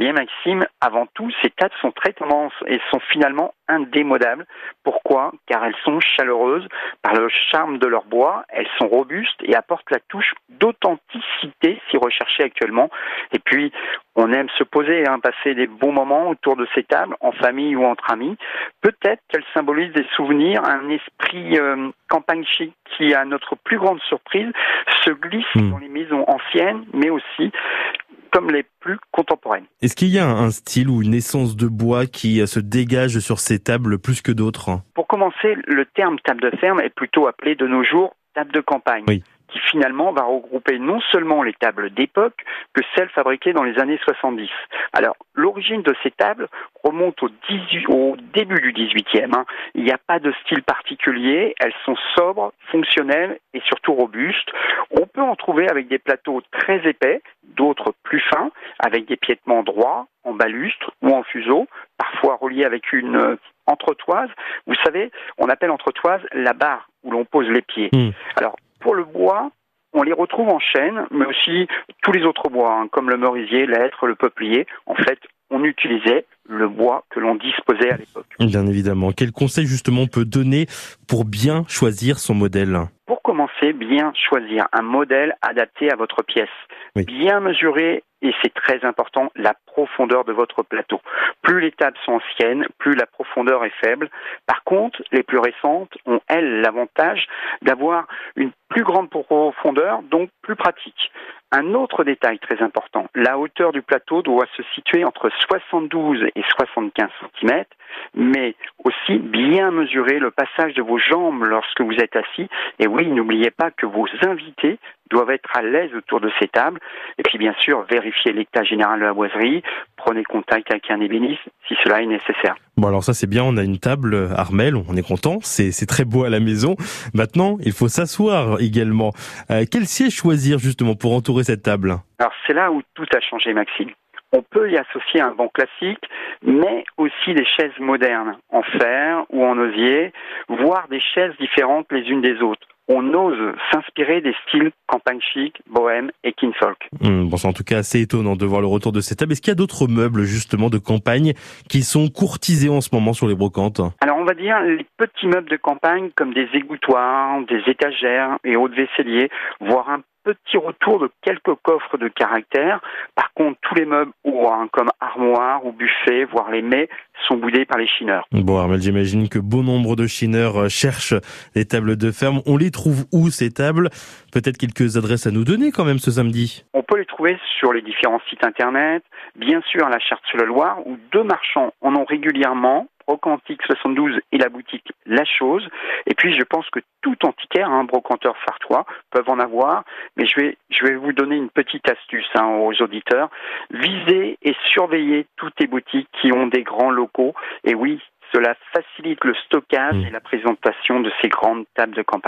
bien, Maxime, avant tout, ces tables sont très tendances et sont finalement indémodables. Pourquoi? Car elles sont chaleureuses par le charme de leur bois, elles sont robustes et apportent la touche d'authenticité si recherchée actuellement. Et puis, on aime se poser, hein, passer des bons moments autour de ces tables, en famille ou entre amis. Peut-être qu'elles symbolisent des souvenirs, un esprit euh, campagne chic qui, à notre plus grande surprise, se glisse hmm. dans les maisons anciennes, mais aussi comme les plus contemporaines. Est-ce qu'il y a un style ou une essence de bois qui euh, se dégage sur ces tables plus que d'autres? Pour commencer, le terme table de ferme est plutôt appelé de nos jours table de campagne. Oui qui finalement va regrouper non seulement les tables d'époque que celles fabriquées dans les années 70. Alors, l'origine de ces tables remonte au, 18, au début du 18e. Hein. Il n'y a pas de style particulier, elles sont sobres, fonctionnelles et surtout robustes. On peut en trouver avec des plateaux très épais, d'autres plus fins, avec des piétements droits, en balustre ou en fuseau, parfois reliés avec une euh, entretoise. Vous savez, on appelle entretoise la barre où l'on pose les pieds. Hmm. Alors, pour le bois, on les retrouve en chêne, mais aussi tous les autres bois, hein, comme le merisier, l'être, le peuplier. En fait, on utilisait le bois que l'on disposait à l'époque. Bien évidemment. Quel conseil justement on peut donner pour bien choisir son modèle Pour commencer, bien choisir un modèle adapté à votre pièce. Bien mesurer et c'est très important, la profondeur de votre plateau. Plus les tables sont anciennes, plus la profondeur est faible. Par contre, les plus récentes ont, elles, l'avantage d'avoir une plus grande profondeur, donc plus pratique. Un autre détail très important, la hauteur du plateau doit se situer entre 72 et 75 cm, mais aussi bien mesurer le passage de vos jambes lorsque vous êtes assis. Et oui, n'oubliez pas que vos invités doivent être à l'aise autour de ces tables. Et puis bien sûr, vérifiez l'état général de la boiserie, prenez contact avec un ébéniste si cela est nécessaire. Bon alors ça c'est bien, on a une table Armel, on est content, c'est très beau à la maison. Maintenant, il faut s'asseoir également. Euh, quel siège choisir justement pour entourer cette table? Alors c'est là où tout a changé Maxime. On peut y associer un banc classique, mais aussi des chaises modernes, en fer ou en osier, voire des chaises différentes les unes des autres on ose s'inspirer des styles campagne chic, bohème et kinfolk. Mmh, bon, c'est en tout cas assez étonnant de voir le retour de cette table. Est-ce qu'il y a d'autres meubles justement de campagne qui sont courtisés en ce moment sur les brocantes? Alors on va dire les petits meubles de campagne comme des égouttoirs, des étagères et autres vaisseliers, voire un petit retour de quelques coffres de caractère. Par contre, tous les meubles hein, comme armoire ou buffet, voire les mets, sont boudés par les chineurs. Bon, Armel, j'imagine que bon nombre de chineurs euh, cherchent les tables de ferme. On les trouve où ces tables? Peut-être quelques adresses à nous donner quand même ce samedi. On peut les trouver sur les différents sites internet, bien sûr à la Charte-sur-le-Loir, où deux marchands en ont régulièrement Brocantique 72 et la boutique La Chose. Et puis je pense que tout antiquaire, un hein, brocanteur sartois, peuvent en avoir. Mais je vais, je vais vous donner une petite astuce hein, aux auditeurs. Visez et surveillez toutes les boutiques qui ont des grands locaux. Et oui, cela facilite le stockage mmh. et la présentation de ces grandes tables de campagne.